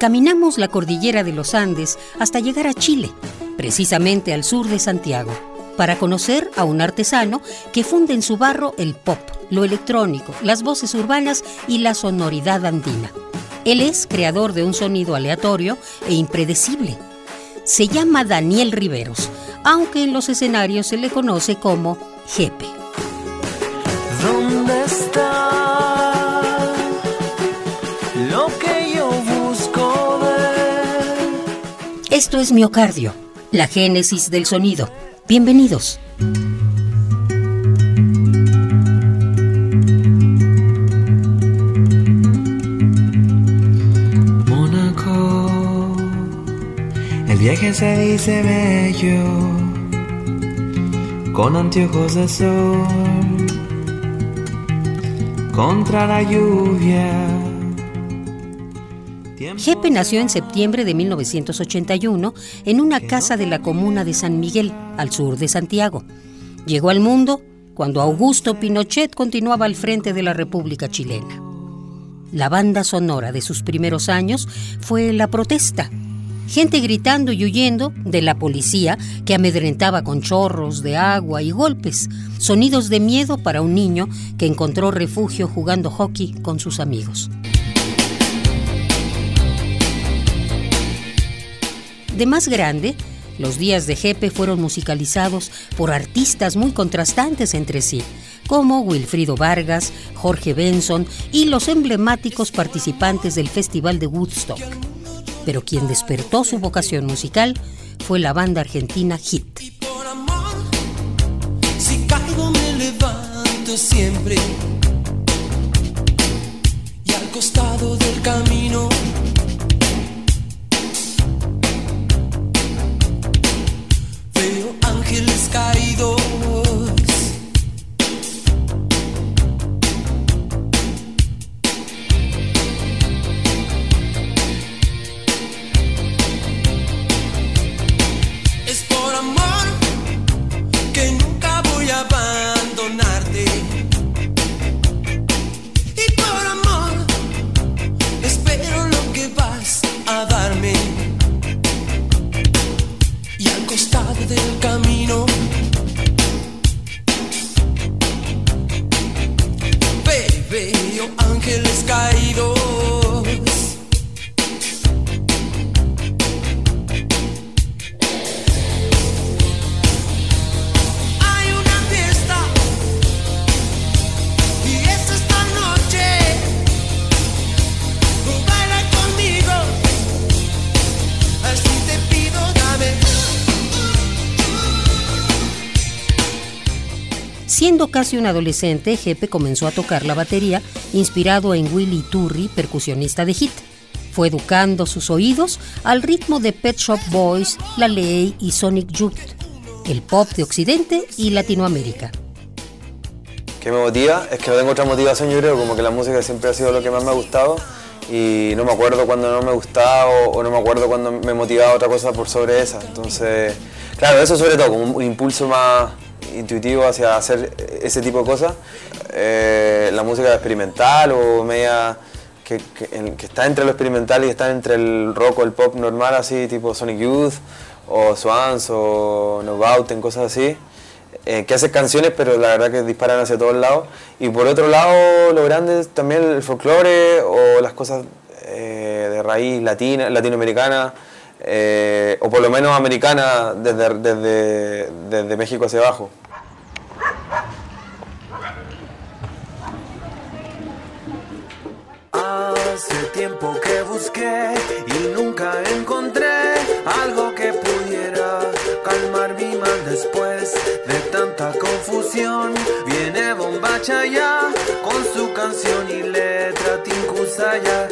Caminamos la cordillera de los Andes hasta llegar a Chile, precisamente al sur de Santiago, para conocer a un artesano que funde en su barro el pop, lo electrónico, las voces urbanas y la sonoridad andina. Él es creador de un sonido aleatorio e impredecible. Se llama Daniel Riveros, aunque en los escenarios se le conoce como Jepe. Esto es miocardio, la génesis del sonido. Bienvenidos. Mónaco, el viaje se dice bello, con anteojos de sol, contra la lluvia Jepe nació en septiembre de 1981 en una casa de la comuna de San Miguel, al sur de Santiago. Llegó al mundo cuando Augusto Pinochet continuaba al frente de la República Chilena. La banda sonora de sus primeros años fue la protesta. Gente gritando y huyendo de la policía que amedrentaba con chorros de agua y golpes, sonidos de miedo para un niño que encontró refugio jugando hockey con sus amigos. De más grande, los días de Jepe fueron musicalizados por artistas muy contrastantes entre sí, como Wilfrido Vargas, Jorge Benson y los emblemáticos participantes del Festival de Woodstock. Pero quien despertó su vocación musical fue la banda argentina Hit. Siempre y al costado del camino caído. del camino. Ve, veo ángeles caídos. Siendo casi un adolescente, Jepe comenzó a tocar la batería, inspirado en Willy Turri, percusionista de Hit. Fue educando sus oídos al ritmo de Pet Shop Boys, La Ley y Sonic Youth, el pop de Occidente y Latinoamérica. ¿Qué me motiva? Es que no tengo otra motivación, yo creo, como que la música siempre ha sido lo que más me ha gustado y no me acuerdo cuando no me gustaba o, no me acuerdo cuando me motivaba otra cosa por sobre esa. Entonces, claro, eso sobre todo, como un impulso más, intuitivo hacia hacer ese tipo de cosas. Eh, la música experimental o media que, está entre lo experimental y está entre el rock o el pop normal, así tipo Sonic Youth o Swans o No en cosas así. Eh, que hace canciones, pero la verdad que disparan hacia todos lados. Y por otro lado, lo grande también el folclore o las cosas eh, de raíz latina, latinoamericana eh, o por lo menos americana desde, desde, desde México hacia abajo. Hace tiempo que busqué y nunca encontré algo que pudiera calmar mi mal después de tanta confusión. Viene Bombacha ya con su canción y letra Tinkusaya.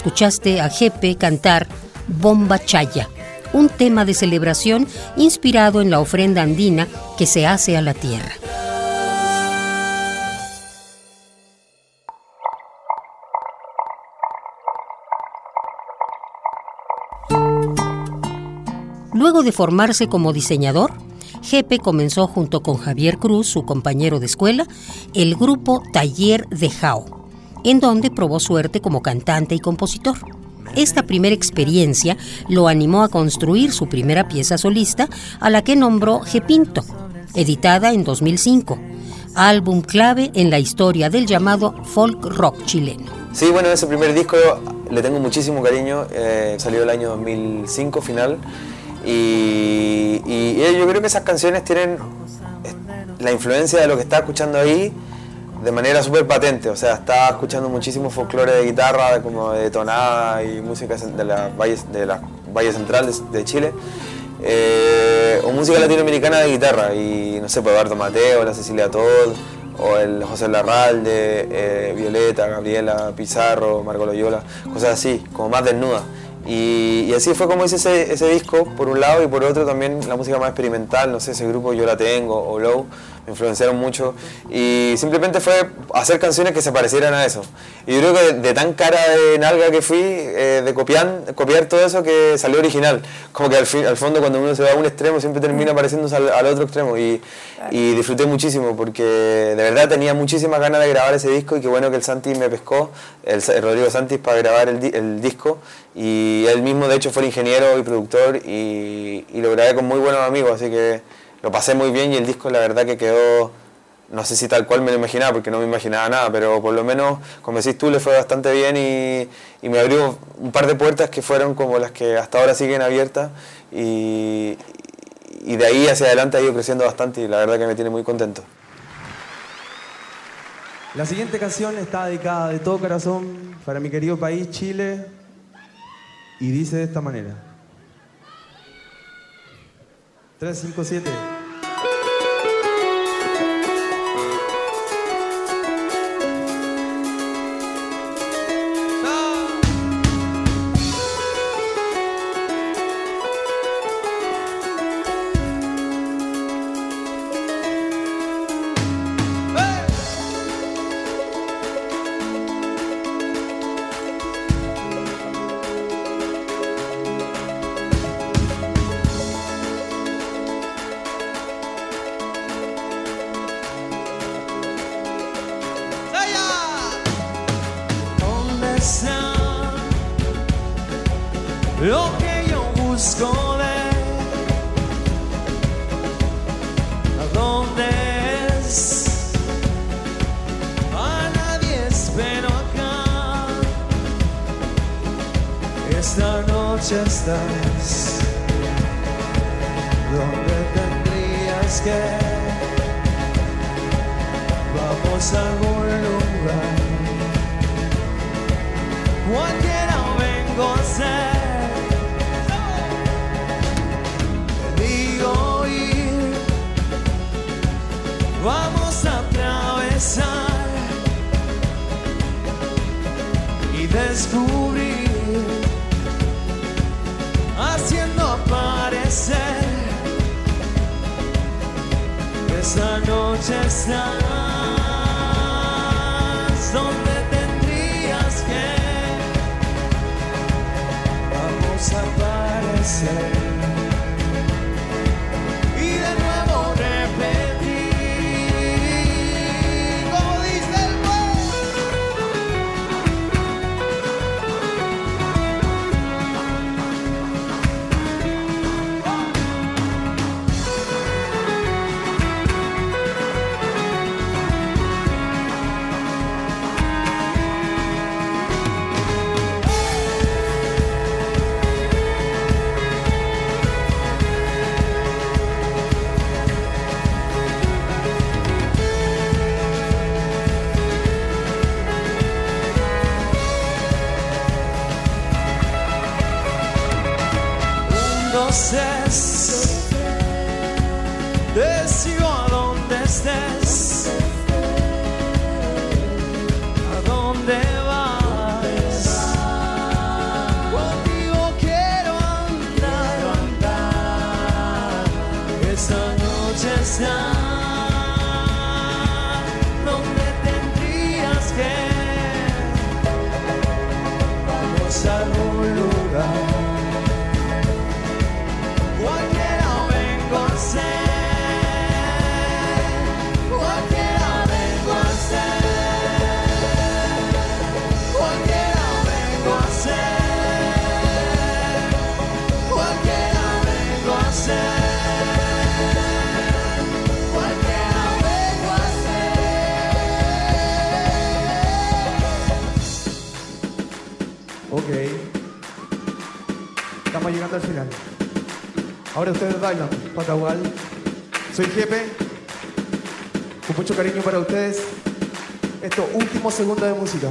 Escuchaste a Jepe cantar Bomba Chaya, un tema de celebración inspirado en la ofrenda andina que se hace a la tierra. Luego de formarse como diseñador, Jepe comenzó junto con Javier Cruz, su compañero de escuela, el grupo Taller de Jao, en donde probó suerte como cantante y compositor. Esta primera experiencia lo animó a construir su primera pieza solista, a la que nombró Jepinto, editada en 2005, álbum clave en la historia del llamado folk rock chileno. Sí, bueno, ese primer disco le tengo muchísimo cariño. eh, salió el año 2005 final. Y, yo creo que esas canciones tienen eh, la influencia de lo que estaba escuchando ahí de manera súper patente. O sea, estaba escuchando muchísimo folclore de guitarra, como de tonada y música de la Valle, de la Valle Central de, Chile. eh, o música latinoamericana de guitarra. Y no sé, pues Eduardo Mateo, la Cecilia Todd, o el José Larralde, eh, Violeta, Gabriela Pizarro, Marco Loyola, cosas así, como más desnudas. Y, y así fue como hice ese, ese disco, por un lado, y por otro también la música más experimental, no sé, ese grupo Yo la tengo, o Low, me influenciaron mucho. Y simplemente fue hacer canciones que se parecieran a eso. Y yo creo que de, de tan cara de nalga que fui, eh, de copiar, copiar todo eso, que salió original. Como que al, fin- al fondo cuando uno se va a un extremo siempre termina pareciéndose al, al otro extremo. Y, y disfruté muchísimo porque de verdad tenía muchísimas ganas de grabar ese disco y qué bueno que el Santi me pescó, el, Rodrigo Santis, para grabar el, el disco. Y él mismo de hecho fue el ingeniero y productor y, y lo grabé con muy buenos amigos, así que lo pasé muy bien y el disco la verdad que quedó, no sé si tal cual me lo imaginaba, porque no me imaginaba nada, pero por lo menos, como decís tú, le fue bastante bien y, y me abrió un par de puertas que fueron como las que hasta ahora siguen abiertas y, y de ahí hacia adelante ha ido creciendo bastante y la verdad que me tiene muy contento. La siguiente canción está dedicada de todo corazón para mi querido país, Chile, y dice de esta manera. 357. ¿Dónde está lo que yo busco de ¿A dónde es? A nadie espero acá. Esta noche estás donde tendrías que. Vamos a algún lugar. say Te sigo a donde estés. ¿A dónde estamos llegando al final. Ahora ustedes bailan, Patagual. Soy Jepe. Con mucho cariño para ustedes. Estos últimos segundos de música.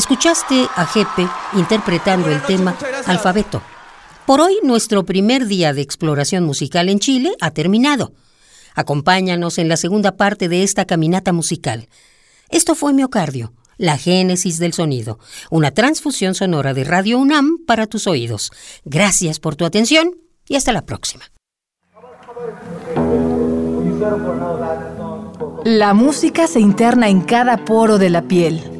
Escuchaste a Jepe interpretando el tema Alfabeto. Por hoy nuestro primer día de exploración musical en Chile ha terminado. Acompáñanos en la segunda parte de esta caminata musical. Esto fue Miocardio, la génesis del sonido, una transfusión sonora de Radio UNAM para tus oídos. Gracias por tu atención y hasta la próxima. La música se interna en cada poro de la piel.